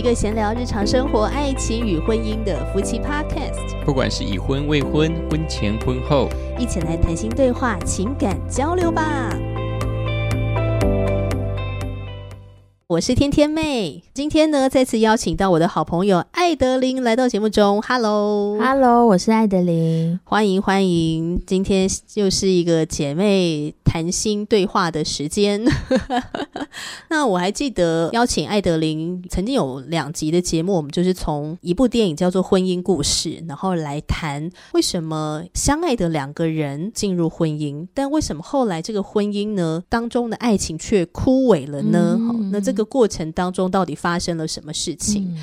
一个闲聊日常生活、爱情与婚姻的夫妻 Podcast。不管是已婚、未婚、婚前、婚后，一起来谈心对话、情感交流吧。我是天天妹，今天呢再次邀请到我的好朋友艾德琳来到节目中。Hello，Hello，我是艾德琳，欢迎欢迎。今天又是一个姐妹谈心对话的时间。那我还记得邀请艾德琳曾经有两集的节目，我们就是从一部电影叫做《婚姻故事》，然后来谈为什么相爱的两个人进入婚姻，但为什么后来这个婚姻呢当中的爱情却枯萎了呢？那这个。过程当中到底发生了什么事情？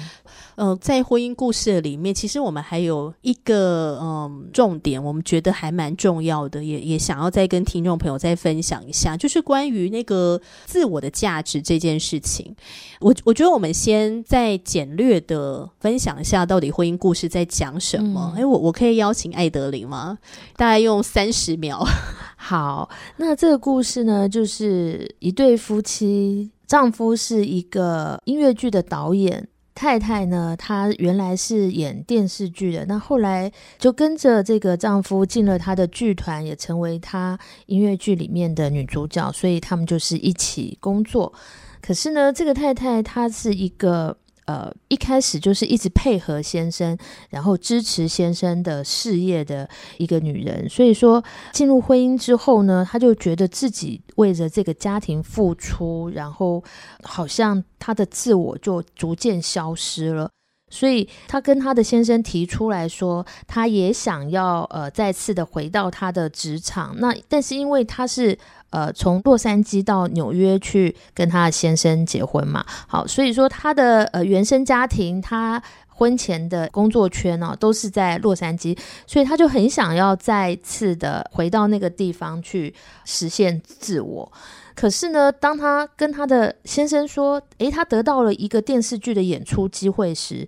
在婚姻故事里面，其实我们还有一个嗯重点，我们觉得还蛮重要的，也也想要再跟听众朋友再分享一下，就是关于那个自我的价值这件事情。我我觉得我们先再简略的分享一下，到底婚姻故事在讲什么？哎，我我可以邀请艾德琳吗？大概用三十秒。好，那这个故事呢，就是一对夫妻。丈夫是一个音乐剧的导演，太太呢，她原来是演电视剧的，那后来就跟着这个丈夫进了她的剧团，也成为她音乐剧里面的女主角，所以他们就是一起工作。可是呢，这个太太她是一个。呃，一开始就是一直配合先生，然后支持先生的事业的一个女人。所以说，进入婚姻之后呢，她就觉得自己为着这个家庭付出，然后好像她的自我就逐渐消失了。所以她跟她的先生提出来说，她也想要呃再次的回到她的职场。那但是因为她是。呃，从洛杉矶到纽约去跟他的先生结婚嘛，好，所以说他的呃原生家庭，他婚前的工作圈呢都是在洛杉矶，所以他就很想要再次的回到那个地方去实现自我。可是呢，当他跟他的先生说，诶，他得到了一个电视剧的演出机会时，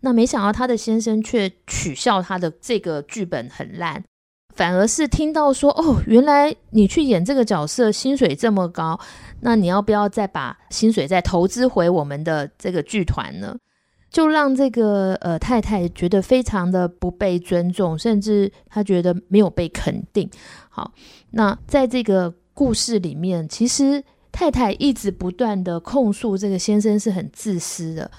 那没想到他的先生却取笑他的这个剧本很烂。反而是听到说哦，原来你去演这个角色，薪水这么高，那你要不要再把薪水再投资回我们的这个剧团呢？就让这个呃太太觉得非常的不被尊重，甚至她觉得没有被肯定。好，那在这个故事里面，其实太太一直不断的控诉这个先生是很自私的，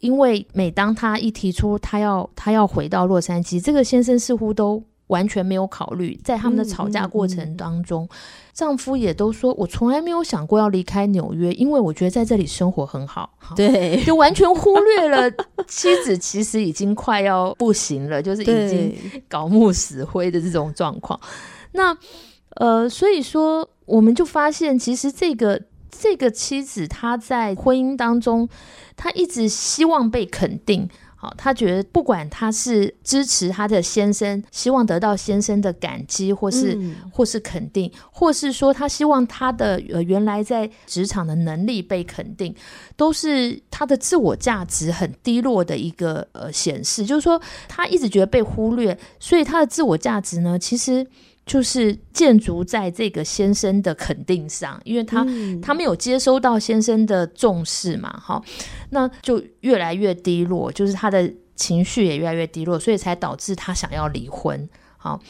因为每当他一提出他要他要回到洛杉矶，这个先生似乎都。完全没有考虑，在他们的吵架过程当中，丈夫也都说：“我从来没有想过要离开纽约，因为我觉得在这里生活很好。”对，就完全忽略了妻子其实已经快要不行了，就是已经搞木死灰的这种状况。那呃，所以说我们就发现，其实这个这个妻子她在婚姻当中，她一直希望被肯定。好，她觉得不管她是支持她的先生，希望得到先生的感激，或是或是肯定，或是说她希望他的呃原来在职场的能力被肯定，都是她的自我价值很低落的一个呃显示。就是说，她一直觉得被忽略，所以她的自我价值呢，其实。就是建筑在这个先生的肯定上，因为他他没有接收到先生的重视嘛，哈，那就越来越低落，就是他的情绪也越来越低落，所以才导致他想要离婚，好。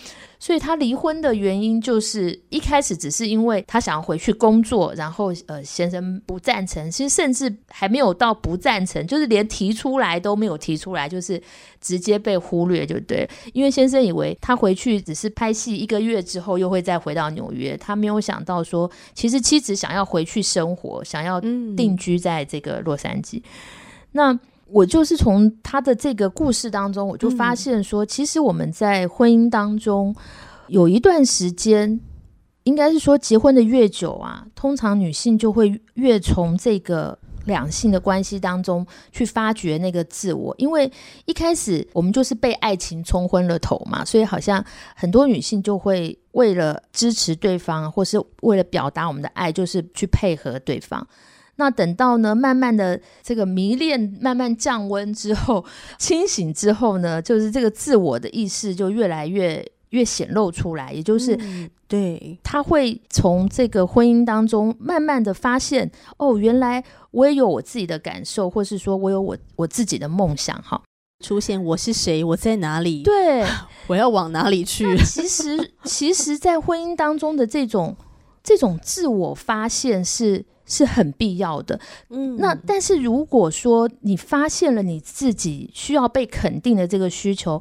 所以他离婚的原因就是一开始只是因为他想要回去工作，然后呃先生不赞成，其实甚至还没有到不赞成，就是连提出来都没有提出来，就是直接被忽略就对。因为先生以为他回去只是拍戏一个月之后又会再回到纽约，他没有想到说其实妻子想要回去生活，想要定居在这个洛杉矶。那我就是从他的这个故事当中，我就发现说，其实我们在婚姻当中有一段时间，应该是说结婚的越久啊，通常女性就会越从这个两性的关系当中去发掘那个自我，因为一开始我们就是被爱情冲昏了头嘛，所以好像很多女性就会为了支持对方，或是为了表达我们的爱，就是去配合对方。那等到呢，慢慢的这个迷恋慢慢降温之后，清醒之后呢，就是这个自我的意识就越来越越显露出来，也就是嗯对，他会从这个婚姻当中慢慢的发现，哦，原来我也有我自己的感受，或是说我有我我自己的梦想，哈，出现我是谁，我在哪里，对。我要往哪里去？其实，其实，在婚姻当中的这种这种自我发现是是很必要的。嗯那但是如果说你发现了你自己需要被肯定的这个需求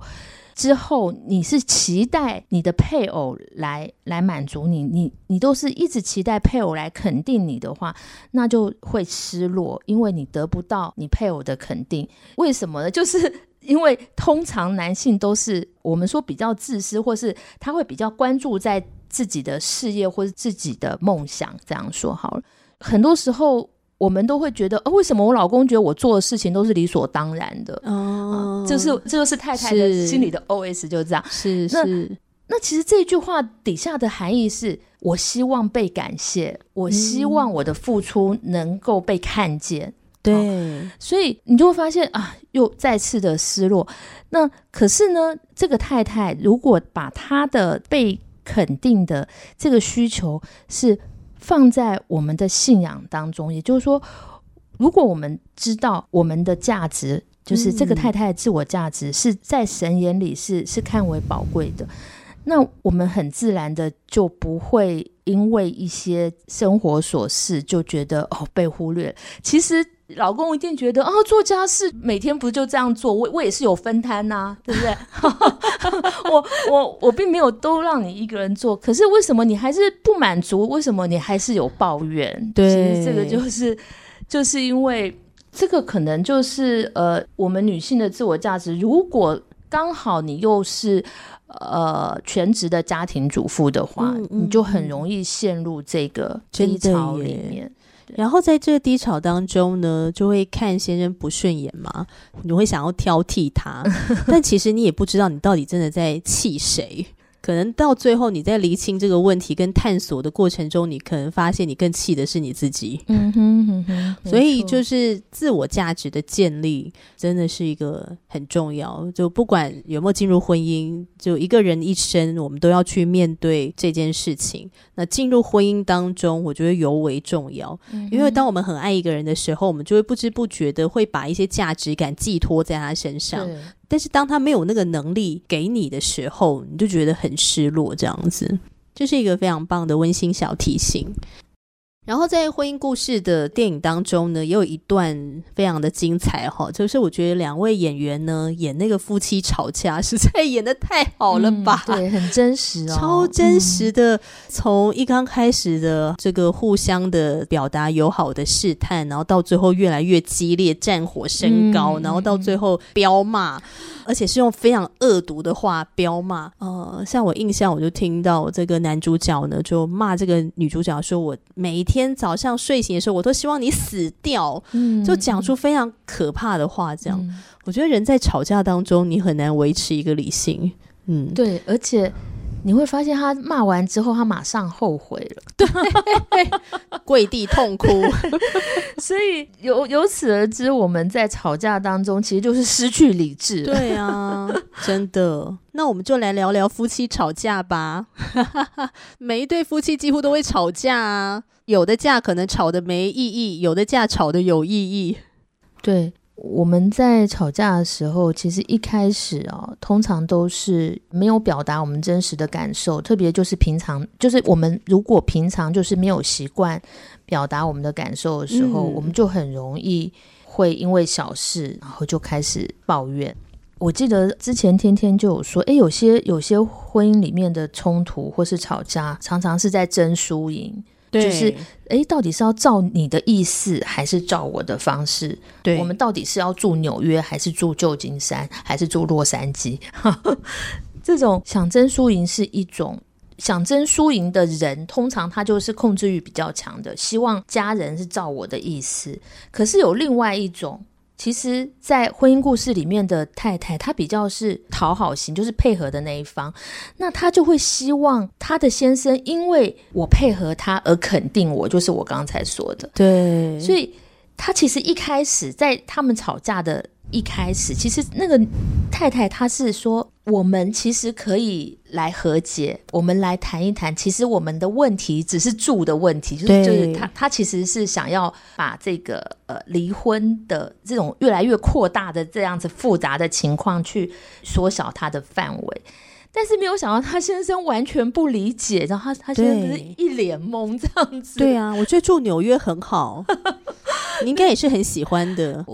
之后，你是期待你的配偶来来满足你，你你都是一直期待配偶来肯定你的话，那就会失落，因为你得不到你配偶的肯定。为什么呢？就是因为通常男性都是我们说比较自私，或是他会比较关注在自己的事业或者自己的梦想。这样说好了，很多时候我们都会觉得，哦，为什么我老公觉得我做的事情都是理所当然的？哦，这是这就是太太的心里的 OS，就是这样。是那是，那其实这句话底下的含义是：我希望被感谢，我希望我的付出能够被看见。对，所以你就会发现啊，又再次的失落。那可是呢，这个太太如果把她的被肯定的这个需求是放在我们的信仰当中，也就是说，如果我们知道我们的价值，就是这个太太的自我价值是在神眼里是是看为宝贵的，那我们很自然的就不会因为一些生活琐事就觉得哦被忽略。其实老公一定觉得啊、做家事每天不就这样做，我我也是有分摊呐、对不对？我我我并没有都让你一个人做，可是为什么你还是不满足？为什么你还是有抱怨？对其实这个就是就是因为这个可能就是呃，我们女性的自我价值，如果刚好你又是。呃，全职的家庭主妇的话，嗯嗯你就很容易陷入这个低潮里面。然后在这个低潮当中呢，就会看先生不顺眼嘛，你会想要挑剔他，但其实你也不知道你到底真的在气谁。可能到最后你在厘清这个问题跟探索的过程中，你可能发现你更气的是你自己。嗯哼哼哼，所以就是自我价值的建立，真的是一个很重要。就不管有没有进入婚姻，就一个人一生，我们都要去面对这件事情。那进入婚姻当中，我觉得尤为重要，嗯因为当我们很爱一个人的时候，我们就会不知不觉的会把一些价值感寄托在他身上。但是当他没有那个能力给你的时候，你就觉得很失落，这样子，这是一个非常棒的温馨小提醒。然后在婚姻故事的电影当中呢，也有一段非常的精彩哈，就是我觉得两位演员呢演那个夫妻吵架，实在演的太好了吧？嗯对，很真实哦，超真实的，从一刚开始的这个互相的表达友好的试探，然后到最后越来越激烈，战火升高，嗯然后到最后彪骂，而且是用非常恶毒的话彪骂。呃，像我印象，我就听到这个男主角呢就骂这个女主角说：“我每一天早上睡醒的时候，我都希望你死掉。”嗯，就讲出非常可怕的话，这样。嗯我觉得人在吵架当中，你很难维持一个理性。嗯，对，而且你会发现他骂完之后，他马上后悔了，对跪地痛哭。所以由由此而知，我们在吵架当中其实就是失去理智。，对啊，真的。那我们就来聊聊夫妻吵架吧。每一对夫妻几乎都会吵架啊，有的架可能吵得没意义，有的架吵得有意义。对。我们在吵架的时候，其实一开始哦，通常都是没有表达我们真实的感受，特别就是平常，就是我们如果平常就是没有习惯表达我们的感受的时候，嗯我们就很容易会因为小事，然后就开始抱怨。我记得之前天天就有说，诶，有些有些婚姻里面的冲突或是吵架，常常是在争输赢。就是诶，到底是要照你的意思，还是照我的方式？对我们到底是要住纽约，还是住旧金山，还是住洛杉矶？这种想争输赢是一种。想争输赢的人，通常他就是控制欲比较强的，希望家人是照我的意思。可是有另外一种，其实，在婚姻故事里面的太太，她比较是讨好型，就是配合的那一方。那她就会希望她的先生因为我配合他而肯定我，就是我刚才说的。对，所以她其实一开始在他们吵架的一开始，其实那个太太她是说，我们其实可以来和解，我们来谈一谈。其实我们的问题只是住的问题，就是就是她她其实是想要把这个呃离婚的这种越来越扩大的这样子复杂的情况去缩小它的范围。但是没有想到，他先生完全不理解，然后他他先生是一脸懵这样子。对啊，我觉得住纽约很好，你应该也是很喜欢的。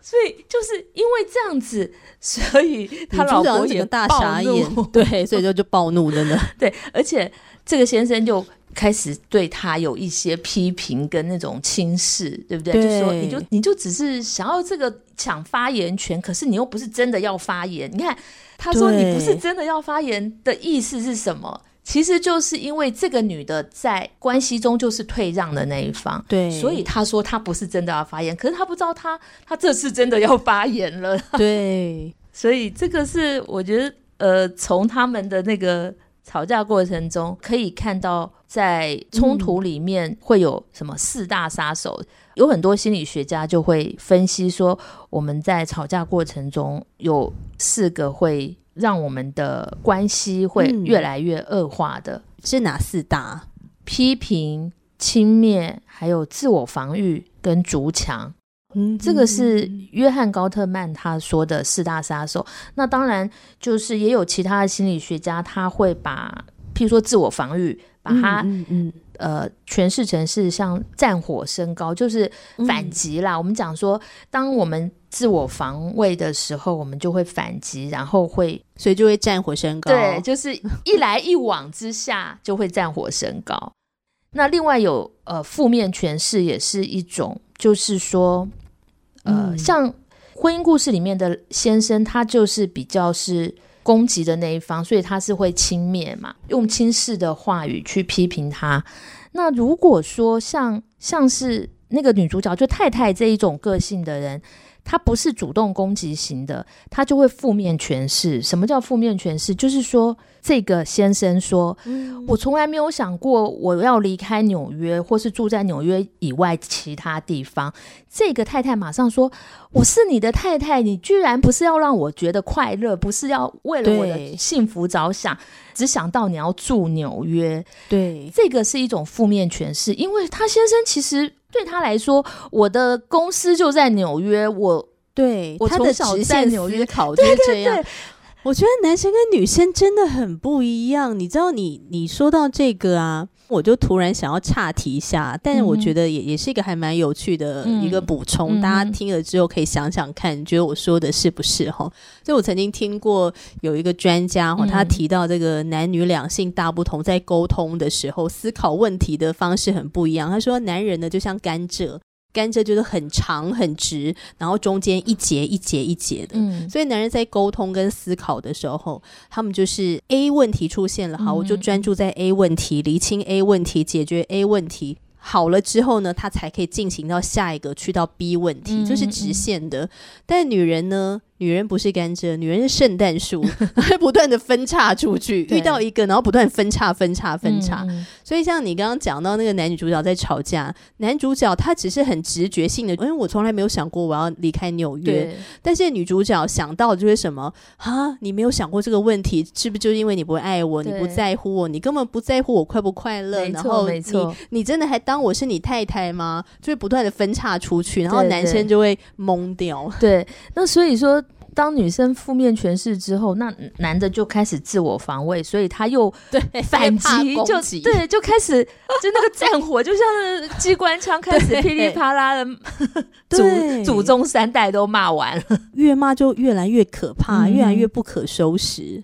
所以就是因为这样子，所以他老婆也大傻眼，对，所以就就暴怒了呢。对，而且这个先生就。开始对他有一些批评跟那种轻视，对不对？就说你就你就只是想要这个抢发言权，可是你又不是真的要发言。你看他说你不是真的要发言的意思是什么？其实就是因为这个女的在关系中就是退让的那一方，对，所以她说她不是真的要发言，可是她不知道她她这次真的要发言了，对，所以这个是我觉得呃，从他们的那个。吵架过程中可以看到，在冲突里面会有什么四大杀手？有很多心理学家就会分析说，我们在吵架过程中有四个会让我们的关系会越来越恶化的，是哪四大？批评、轻蔑，还有自我防御跟筑墙。嗯，这个是约翰高特曼他说的四大杀手。那当然就是也有其他的心理学家，他会把譬如说自我防御，把它嗯呃诠释成是像战火升高，就是反击啦。我们讲说，当我们自我防卫的时候，我们就会反击，然后会所以就会战火升高。对，就是一来一往之下就会战火升高。那另外有呃负面诠释也是一种，就是说。呃，像婚姻故事里面的先生，他就是比较是攻击的那一方，所以他是会轻蔑嘛，用轻视的话语去批评他。那如果说像像是那个女主角，就太太这一种个性的人。他不是主动攻击型的，他就会负面诠释。什么叫负面诠释？就是说，这个先生说：“我从来没有想过我要离开纽约，或是住在纽约以外其他地方。”这个太太马上说：“我是你的太太，你居然不是要让我觉得快乐，不是要为了我的幸福着想，只想到你要住纽约。”对，这个是一种负面诠释，因为他先生其实。对他来说，我的公司就在纽约。我对我从小在纽约考就是这样。我觉得男生跟女生真的很不一样。你知道，你你说到这个啊。我就突然想要岔题一下，但是我觉得也也是一个还蛮有趣的一个补充，大家听了之后可以想想看，觉得我说的是不是哈？就我曾经听过有一个专家哈，他提到这个男女两性大不同，在沟通的时候思考问题的方式很不一样。他说，男人呢就像甘蔗。甘蔗就是很长很直，然后中间一节一节一节的，嗯，所以男人在沟通跟思考的时候，他们就是 A 问题出现了，好，我就专注在 A 问题，厘清 A 问题，解决 A 问题。好了之后呢，他才可以进行到下一个，去到 B 问题，就是直线的。但女人呢，女人不是甘蔗，女人是圣诞树，会不断的分叉出去，遇到一个，然后不断分叉、分叉、分叉。所以像你刚刚讲到那个男女主角在吵架，男主角他只是很直觉性的，因为我从来没有想过我要离开纽约。但是女主角想到就是什么啊？你没有想过这个问题，是不是就因为你不爱我，你不在乎我，你根本不在乎我快不快乐？然后你你真的还当。我是你太太吗？就会不断的分叉出去，然后男生就会懵掉。对，那所以说，当女生负面诠释之后，那男的就开始自我防卫，所以他又对反击，就对，就开始就那个战火，就像是机关枪开始噼里啪啦的，祖祖宗三代都骂完了，越骂就越来越可怕，越来越不可收拾。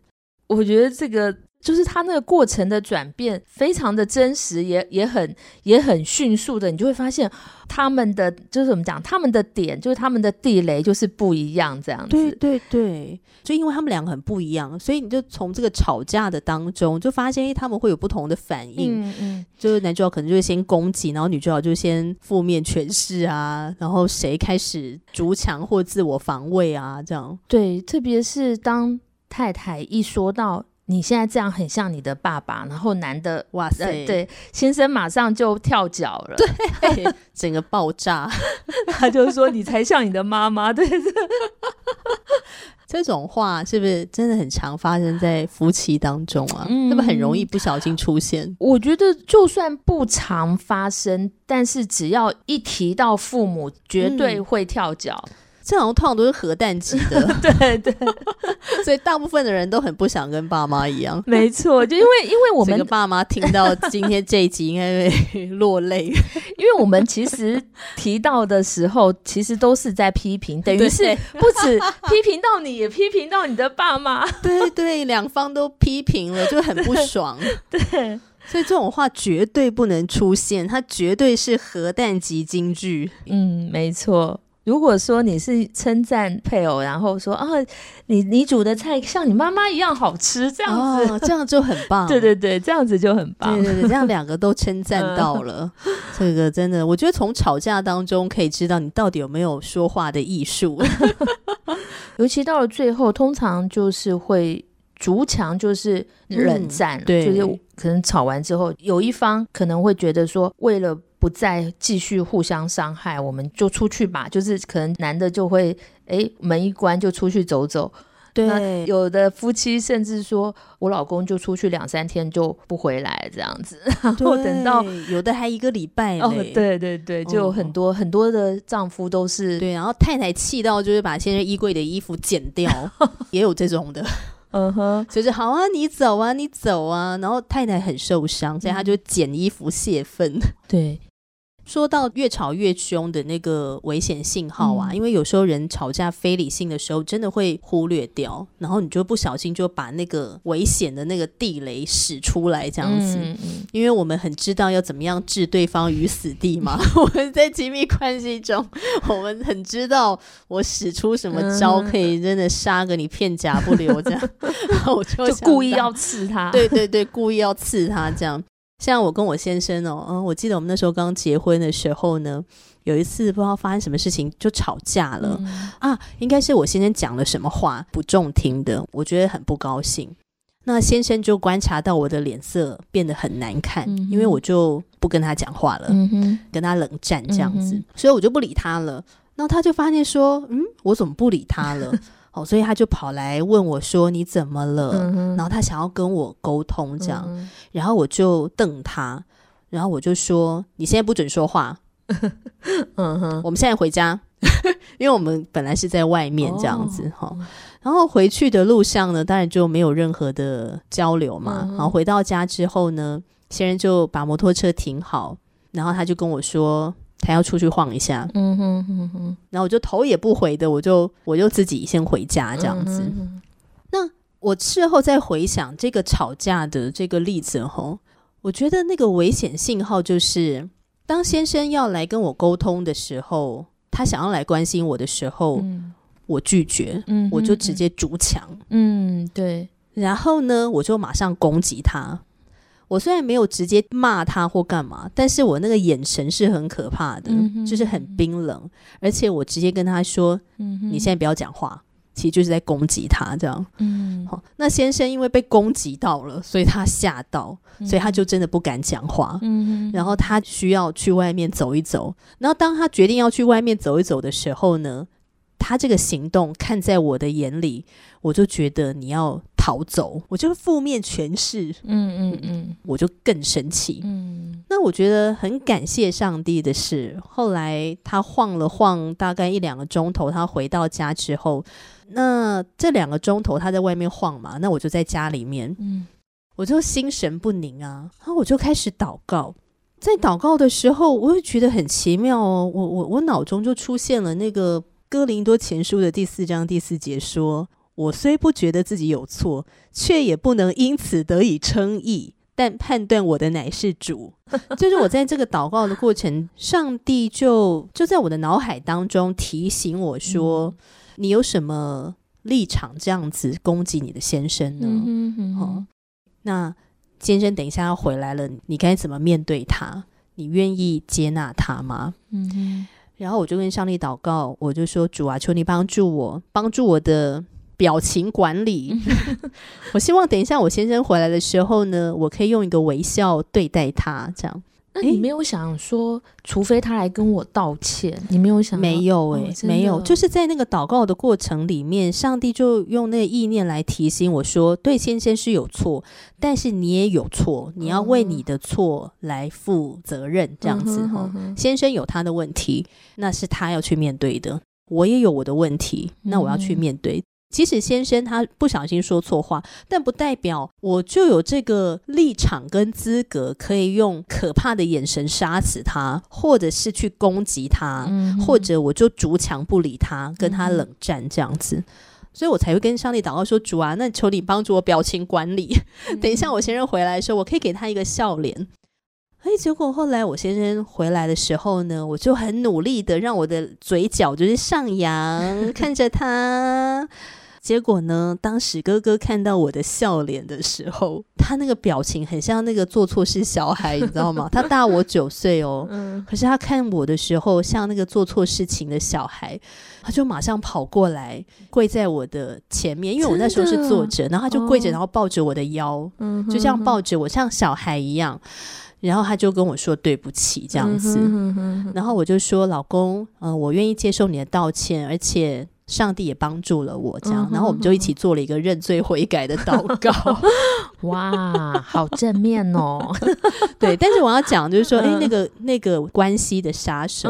我觉得这个。就是他那个过程的转变非常的真实，也也很也很迅速的，你就会发现他们的就是怎么讲，他们的点就是他们的地雷就是不一样这样子。对对对，就因为他们两个很不一样，所以你就从这个吵架的当中就发现，哎，他们会有不同的反应。嗯嗯，就是男主角可能就会先攻击，然后女主角就先负面诠释啊，然后谁开始逐强或自我防卫啊，这样。对，特别是当太太一说到。你现在这样很像你的爸爸，然后男的哇塞，呃，对，先生马上就跳脚了，对，整个爆炸。他就说你才像你的妈妈，对，这种话是不是真的很常发生在夫妻当中啊？嗯是不是很容易不小心出现？我觉得就算不常发生，但是只要一提到父母，绝对嗯会跳脚。这好像通常都是核弹级的，对 对，所以大部分的人都很不想跟爸妈一样。没错，就因为因为我们这个爸妈听到今天这一集应该会落泪。因为我们其实提到的时候，其实都是在批评，等于是不止批评到你，也批评到你的爸妈。对对，两方都批评了，就很不爽。对，所以这种话绝对不能出现，它绝对是核弹级金句。嗯，没错。如果说你是称赞配偶，然后说啊，你你煮的菜像你妈妈一样好吃，这样子，哦，这样就很棒。对对对，这样子就很棒。对对对，这样两个都称赞到了，这个真的，我觉得从吵架当中可以知道你到底有没有说话的艺术。尤其到了最后，通常就是会逐强，就是冷战，嗯对就是可能吵完之后，有一方可能会觉得说，为了不再继续互相伤害，我们就出去吧。就是可能男的就会，哎，门一关就出去走走。那对，有的夫妻甚至说，我老公就出去两三天就不回来，这样子。然后等到有的还一个礼拜哦，嘞对对对，就很多、很多的丈夫都是，对，然后太太气到就是把先生衣柜的衣服剪掉，也有这种的，嗯哼，就是好啊，你走啊，你走啊，然后太太很受伤，所以她就剪衣服泄愤。对，说到越吵越凶的那个危险信号啊，嗯因为有时候人吵架非理性的时候，真的会忽略掉，然后你就不小心就把那个危险的那个地雷使出来，这样子。嗯嗯因为我们很知道要怎么样置对方于死地嘛，我们在亲密关系中，我们很知道我使出什么招嗯可以真的杀个你片甲不留这样，然后我就就故意要刺他。对对对，故意要刺他这样。像我跟我先生哦，嗯，我记得我们那时候刚结婚的时候呢，有一次不知道发生什么事情就吵架了、嗯啊，应该是我先生讲了什么话不中听的，我觉得很不高兴。那先生就观察到我的脸色变得很难看，嗯因为我就不跟他讲话了，嗯，跟他冷战这样子，嗯所以我就不理他了。然后他就发现说，嗯，我怎么不理他了？哦，所以他就跑来问我说：“你怎么了？”嗯然后他想要跟我沟通这样，嗯然后我就瞪他，然后我就说：“你现在不准说话，嗯哼，我们现在回家。”因为我们本来是在外面这样子哈、哦然后回去的路上呢，当然就没有任何的交流嘛。嗯然后回到家之后呢，先生就把摩托车停好，然后他就跟我说他要出去晃一下，嗯哼哼哼，然后我就头也不回的，我就我就自己先回家这样子。嗯我事后再回想这个吵架的这个例子吼，我觉得那个危险信号就是，当先生要来跟我沟通的时候，他想要来关心我的时候，嗯。我拒绝，嗯我就直接筑墙，嗯对，然后呢，我就马上攻击他。我虽然没有直接骂他或干嘛，但是我那个眼神是很可怕的，嗯就是很冰冷，而且我直接跟他说：“嗯你现在不要讲话。”其实就是在攻击他这样。嗯，好，那先生因为被攻击到了，所以他吓到，所以他就真的不敢讲话。嗯，然后他需要去外面走一走。然后当他决定要去外面走一走的时候呢，他这个行动看在我的眼里，我就觉得你要逃走，我就负面诠释，嗯嗯嗯我就更生气。嗯那我觉得很感谢上帝的是，后来他晃了晃，大概一两个钟头，他回到家之后，那这两个钟头他在外面晃嘛，那我就在家里面，嗯我就心神不宁啊，然后我就开始祷告。在祷告的时候，我会觉得很奇妙哦，我我我脑中就出现了那个哥林多前书的第四章第四节说：“我虽不觉得自己有错，却也不能因此得以称义。”但判断我的乃是主，就是我在这个祷告的过程，上帝就就在我的脑海当中提醒我说：“你有什么立场这样子攻击你的先生呢？”嗯哼哦，那先生等一下要回来了，你该怎么面对他？你愿意接纳他吗？嗯哼然后我就跟上帝祷告，我就说：主啊，求你帮助我，帮助我的表情管理。我希望等一下我先生回来的时候呢，我可以用一个微笑对待他，这样。那你没有想说，除非他来跟我道歉，你没有想？没有哎，没有，就是在那个祷告的过程里面，上帝就用那个意念来提醒我说，对先生是有错，但是你也有错，你要为你的错来负责任，这样子哈。先生有他的问题，那是他要去面对的，我也有我的问题，那我要去面对。即使先生他不小心说错话，但不代表我就有这个立场跟资格，可以用可怕的眼神杀死他，或者是去攻击他，或者我就逐墙不理他，跟他冷战这样子。所以我才会跟上帝祷告说：“主啊，那求你帮助我表情管理。等一下我先生回来的时候，我可以给他一个笑脸。”哎，结果后来我先生回来的时候呢，我就很努力的让我的嘴角就是上扬，看着他。结果呢？当史哥哥看到我的笑脸的时候，他那个表情很像那个做错事小孩，你知道吗？他大我九岁哦，可是他看我的时候像那个做错事情的小孩，他就马上跑过来跪在我的前面，因为我那时候是坐着，然后他就跪着，然后抱着我的腰，嗯就这样抱着我，像小孩一样，然后他就跟我说对不起这样子，然后我就说老公，嗯，我愿意接受你的道歉，而且。上帝也帮助了我，这样，然后我们就一起做了一个认罪悔改的祷告。哇，好正面哦！对，但是我要讲就是说，哎，那个那个关系的杀手，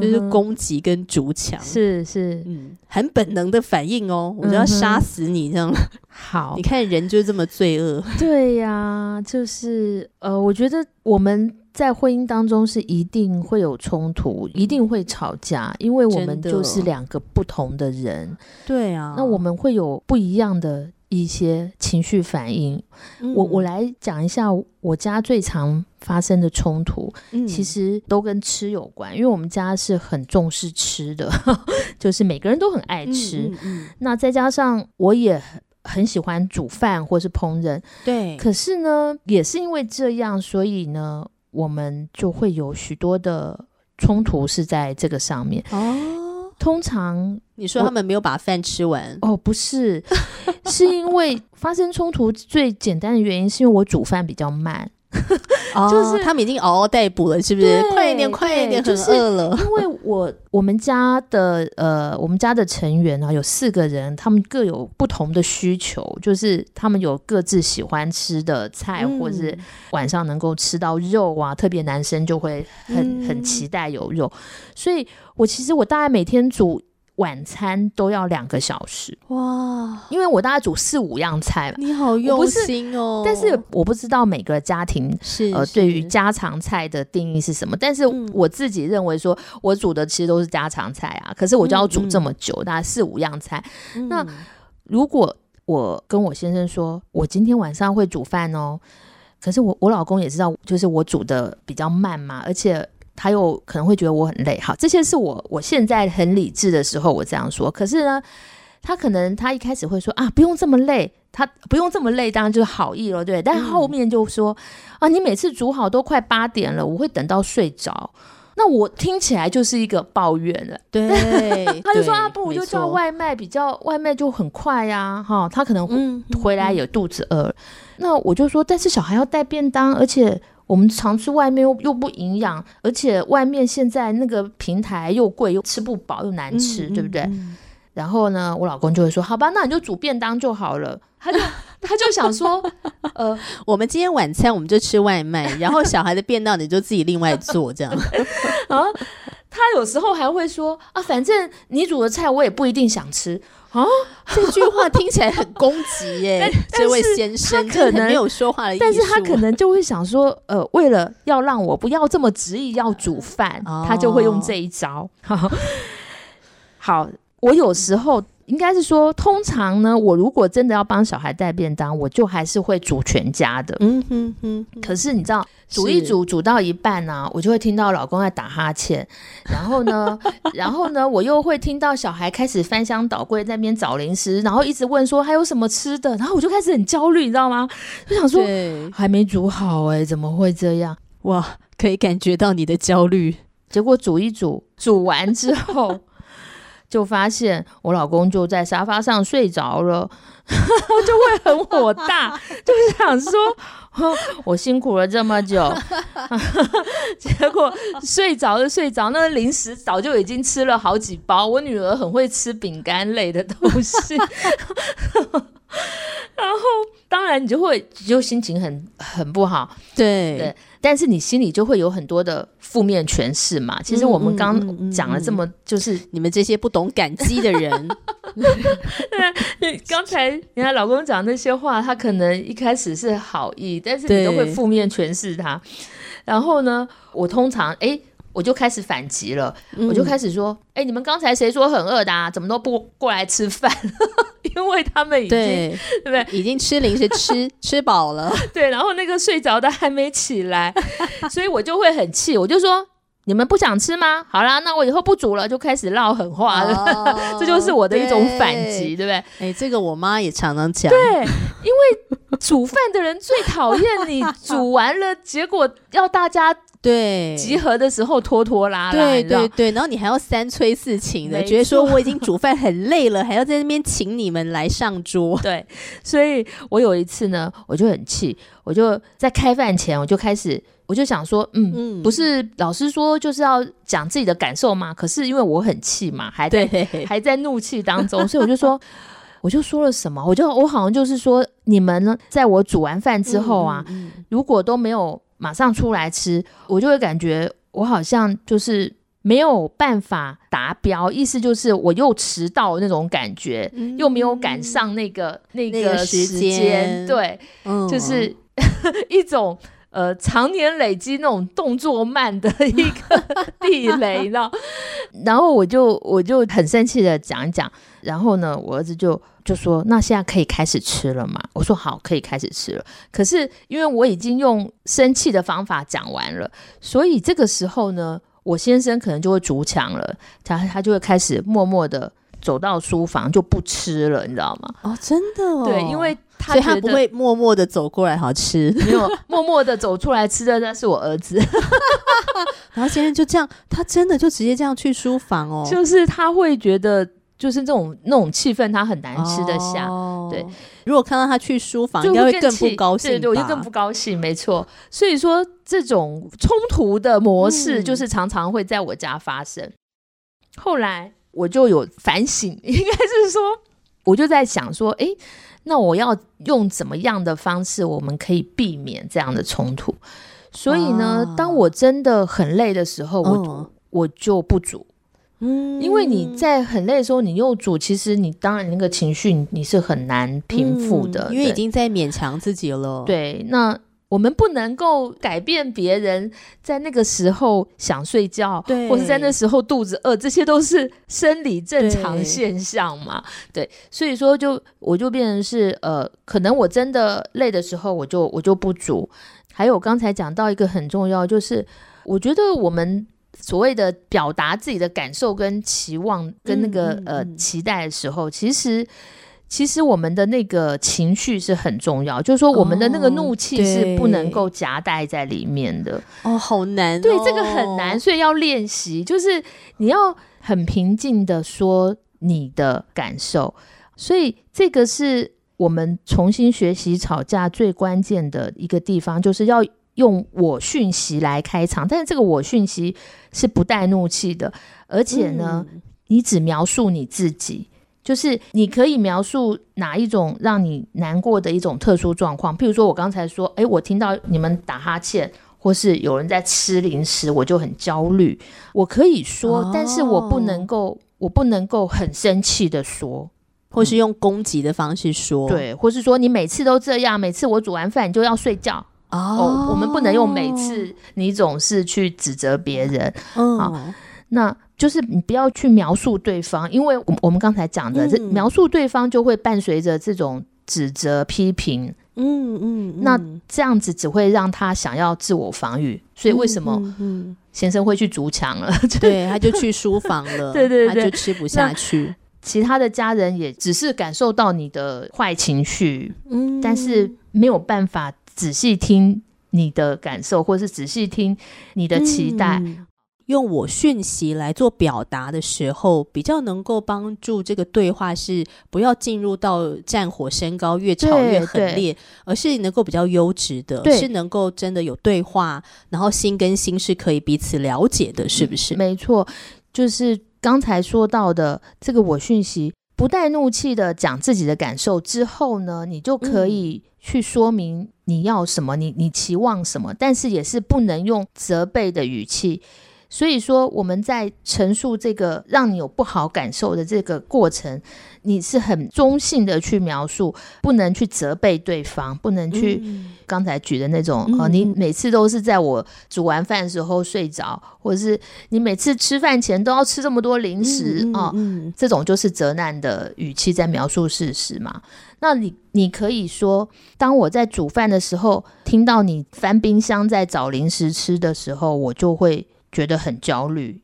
就是攻击跟逐强，是是，嗯，很本能的反应哦，我就要杀死你这样。好，你看人就这么罪恶。对呀，就是呃，我觉得我们。在婚姻当中是一定会有冲突，一定会吵架，因为我们就是两个不同的人。对啊，那我们会有不一样的一些情绪反应。我我来讲一下我家最常发生的冲突，其实都跟吃有关，因为我们家是很重视吃的，就是每个人都很爱吃。那再加上我也很很喜欢煮饭或是烹饪，对。可是呢，也是因为这样，所以呢。我们就会有许多的冲突是在这个上面哦。通常你说他们没有把饭吃完哦，不是，是因为发生冲突最简单的原因是因为我煮饭比较慢。就是他们已经嗷嗷待哺了，是不是？快一点，快一点，很饿了。因为我我们家的呃，我们家的成员啊，有四个人，他们各有不同的需求，就是他们有各自喜欢吃的菜，或者是晚上能够吃到肉啊，特别男生就会很很期待有肉，所以我其实我大概每天煮。晚餐都要两个小时哇！因为我大概煮四五样菜，你好用心哦。但是我不知道每个家庭是呃对于家常菜的定义是什么。但是我自己认为说，我煮的其实都是家常菜啊。可是我就要煮这么久，大概四五样菜。那如果我跟我先生说，我今天晚上会煮饭哦，可是我我老公也知道，就是我煮的比较慢嘛，而且。他又可能会觉得我很累，好，这些是我我现在很理智的时候，我这样说。可是呢，他可能他一开始会说啊，不用这么累，他不用这么累，当然就是好意了，对。但后面就说啊，你每次煮好都快八点了，我会等到睡着。那我听起来就是一个抱怨了，对。他就说啊，不如就叫外卖，比较外卖就很快呀，哈。他可能回来也肚子饿，那我就说，但是小孩要带便当，而且。我们常吃外面又又不营养，而且外面现在那个平台又贵又吃不饱又难吃，对不对？然后呢，我老公就会说：“好吧，那你就煮便当就好了。”他就他就想说：“呃，我们今天晚餐我们就吃外卖，然后小孩的便当你就自己另外做这样。”啊，他有时候还会说：“啊，反正你煮的菜我也不一定想吃。”啊，这句话听起来很攻击耶！这位先生可能没有说话的意思，但是他可能就会想说，呃，为了要让我不要这么执意要煮饭，他就会用这一招。好，我有时候。应该是说，通常呢，我如果真的要帮小孩带便当，我就还是会煮全家的。嗯哼哼。可是你知道，煮一煮煮到一半呢，我就会听到老公在打哈欠，然后呢，然后呢，我又会听到小孩开始翻箱倒柜在那边找零食，然后一直问说还有什么吃的，然后我就开始很焦虑，你知道吗？就想说还没煮好哎，怎么会这样？哇，可以感觉到你的焦虑。结果煮一煮，煮完之后。就发现我老公就在沙发上睡着了，就会很火大，就想说，我辛苦了这么久，结果睡着了睡着，那零食早就已经吃了好几包。我女儿很会吃饼干类的东西，然后当然你就会就心情很很不好，对对。但是你心里就会有很多的负面诠释嘛。其实我们刚讲了这么，就是你们这些不懂感激的人。对，刚才人家老公讲那些话，他可能一开始是好意，但是你都会负面诠释他。然后呢，我通常哎。我就开始反击了，我就开始说：“哎，你们刚才谁说很饿的啊？怎么都不过来吃饭？因为他们已经对不对？已经吃零食吃 吃饱了，对。然后那个睡着的还没起来，所以我就会很气，我就说：你们不想吃吗？好啦，那我以后不煮了，就开始唠狠话了。这就是我的一种反击，对不对？哎，这个我妈也常常讲。对，因为 煮饭的人最讨厌你煮完了，结果要大家。对，集合的时候拖拖拉拉，对对对，然后你还要三催四请的，觉得说我已经煮饭很累了，还要在那边请你们来上桌。对，所以我有一次呢，我就很气，我就在开饭前，我就开始，我就想说，嗯，不是老师说就是要讲自己的感受吗？可是因为我很气嘛，还在还在怒气当中，所以我就说，我就说了什么？我就我好像就是说，你们呢，在我煮完饭之后啊，如果都没有。马上出来吃，我就会感觉我好像就是没有办法达标，意思就是我又迟到那种感觉，又没有赶上那个那个时间，对，就是 一种呃常年累积那种动作慢的 一个地雷，你知道？然后我就我就很生气的讲一讲，然后呢，我儿子就。就说那现在可以开始吃了嘛？我说好，可以开始吃了。可是因为我已经用生气的方法讲完了，所以这个时候呢，我先生可能就会逐强了，他他就会开始默默的走到书房就不吃了，你知道吗？哦，真的哦。对，因为他所以他不会默默的走过来好吃，没有默默的走出来吃的那是我儿子。然后先生就这样，他真的就直接这样去书房哦，就是他会觉得。就是这种那种气氛，他很难吃得下。对，如果看到他去书房，应该会更不高兴。对对，我就更不高兴。没错，所以说这种冲突的模式，就是常常会在我家发生。后来我就有反省，应该是说，我就在想说，哎，那我要用怎么样的方式，我们可以避免这样的冲突？所以呢，当我真的很累的时候，我我就不煮。嗯，因为你在很累的时候，你又煮，其实你当然那个情绪你是很难平复的，因为已经在勉强自己了。对，那我们不能够改变别人在那个时候想睡觉，对，或是在那时候肚子饿，这些都是生理正常现象嘛。对，所以说就我就变成是呃，可能我真的累的时候，我就我就不煮。还有刚才讲到一个很重要，就是我觉得我们。所谓的表达自己的感受跟期望跟那个呃期待的时候，其实其实我们的那个情绪是很重要，就是说我们的那个怒气是不能够夹带在里面的。哦，好难，对，这个很难，所以要练习，就是你要很平静的说你的感受，所以这个是我们重新学习吵架最关键的一个地方，就是要。用我讯息来开场，但是这个我讯息是不带怒气的，而且呢，你只描述你自己，就是你可以描述哪一种让你难过的一种特殊状况，譬如说我刚才说，哎，我听到你们打哈欠，或是有人在吃零食，我就很焦虑。我可以说，但是我不能够，我不能够很生气的说，或是用攻击的方式说，对，或是说你每次都这样，每次我煮完饭你就要睡觉。哦，我们不能用每次你总是去指责别人，好，那就是你不要去描述对方，因为我我们刚才讲的，这描述对方就会伴随着这种指责、批评，嗯嗯，那这样子只会让他想要自我防御，所以为什么先生会去筑墙了？对，他就去书房了，对对对，他就吃不下去，其他的家人也只是感受到你的坏情绪，嗯，但是没有办法。仔细听你的感受，或是仔细听你的期待。用我讯息来做表达的时候，比较能够帮助这个对话是不要进入到战火升高、越吵越狠烈，而是能够比较优质的，是能够真的有对话，然后心跟心是可以彼此了解的，是不是？没错，就是刚才说到的这个我讯息，不带怒气的讲自己的感受之后呢，你就可以去说明你要什么，你你期望什么，但是也是不能用责备的语气。所以说，我们在陈述这个让你有不好感受的这个过程，你是很中性的去描述，不能去责备对方，不能去刚才举的那种哦，你每次都是在我煮完饭的时候睡着，或者是你每次吃饭前都要吃这么多零食啊，这种就是责难的语气在描述事实嘛。那你你可以说，当我在煮饭的时候，听到你翻冰箱在找零食吃的时候，我就会。觉得很焦虑，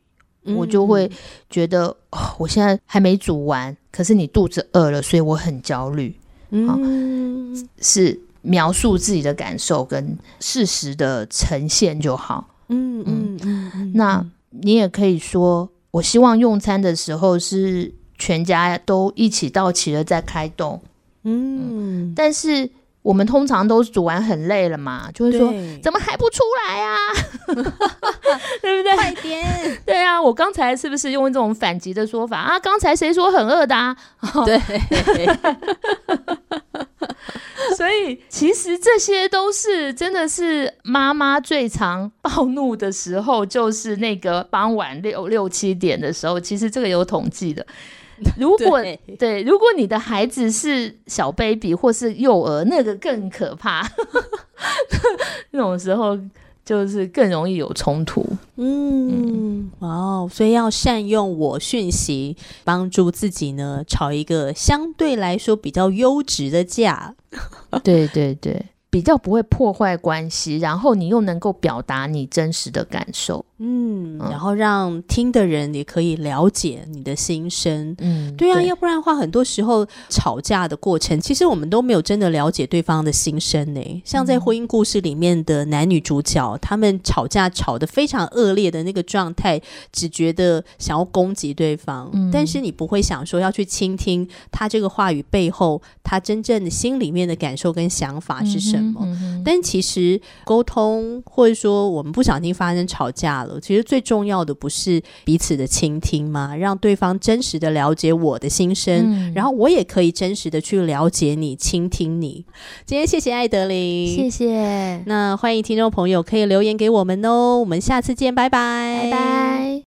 我就会觉得哦，我现在还没煮完，可是你肚子饿了，所以我很焦虑。嗯，是描述自己的感受跟事实的呈现就好。嗯嗯嗯，那你也可以说，我希望用餐的时候是全家都一起到齐了再开动。嗯，但是。我们通常都煮完很累了嘛，就会说怎么还不出来啊？对不对？快点！对啊，我刚才是不是用这种反击的说法啊？刚才谁说很饿的啊？对。所以其实这些都是真的是妈妈最常暴怒的时候，就是那个傍晚六六七点的时候。其实这个有统计的。如果对，如果你的孩子是小 baby 或是幼儿，那个更可怕。那种时候就是更容易有冲突。嗯，哇哦，所以要善用我讯息，帮助自己呢，吵一个相对来说比较优质的架。对 对对。比较不会破坏关系，然后你又能够表达你真实的感受，嗯，然后让听的人也可以了解你的心声，嗯，对啊，要不然的话，很多时候吵架的过程，其实我们都没有真的了解对方的心声呢。像在婚姻故事里面的男女主角，他们吵架吵得非常恶劣的那个状态，只觉得想要攻击对方，但是你不会想说要去倾听他这个话语背后，他真正的心里面的感受跟想法是什么。但其实沟通，或者说我们不小心发生吵架了，其实最重要的不是彼此的倾听吗？让对方真实的了解我的心声，然后我也可以真实的去了解你、倾听你。今天谢谢艾德琳，谢谢。那欢迎听众朋友可以留言给我们哦，我们下次见，拜拜，拜拜。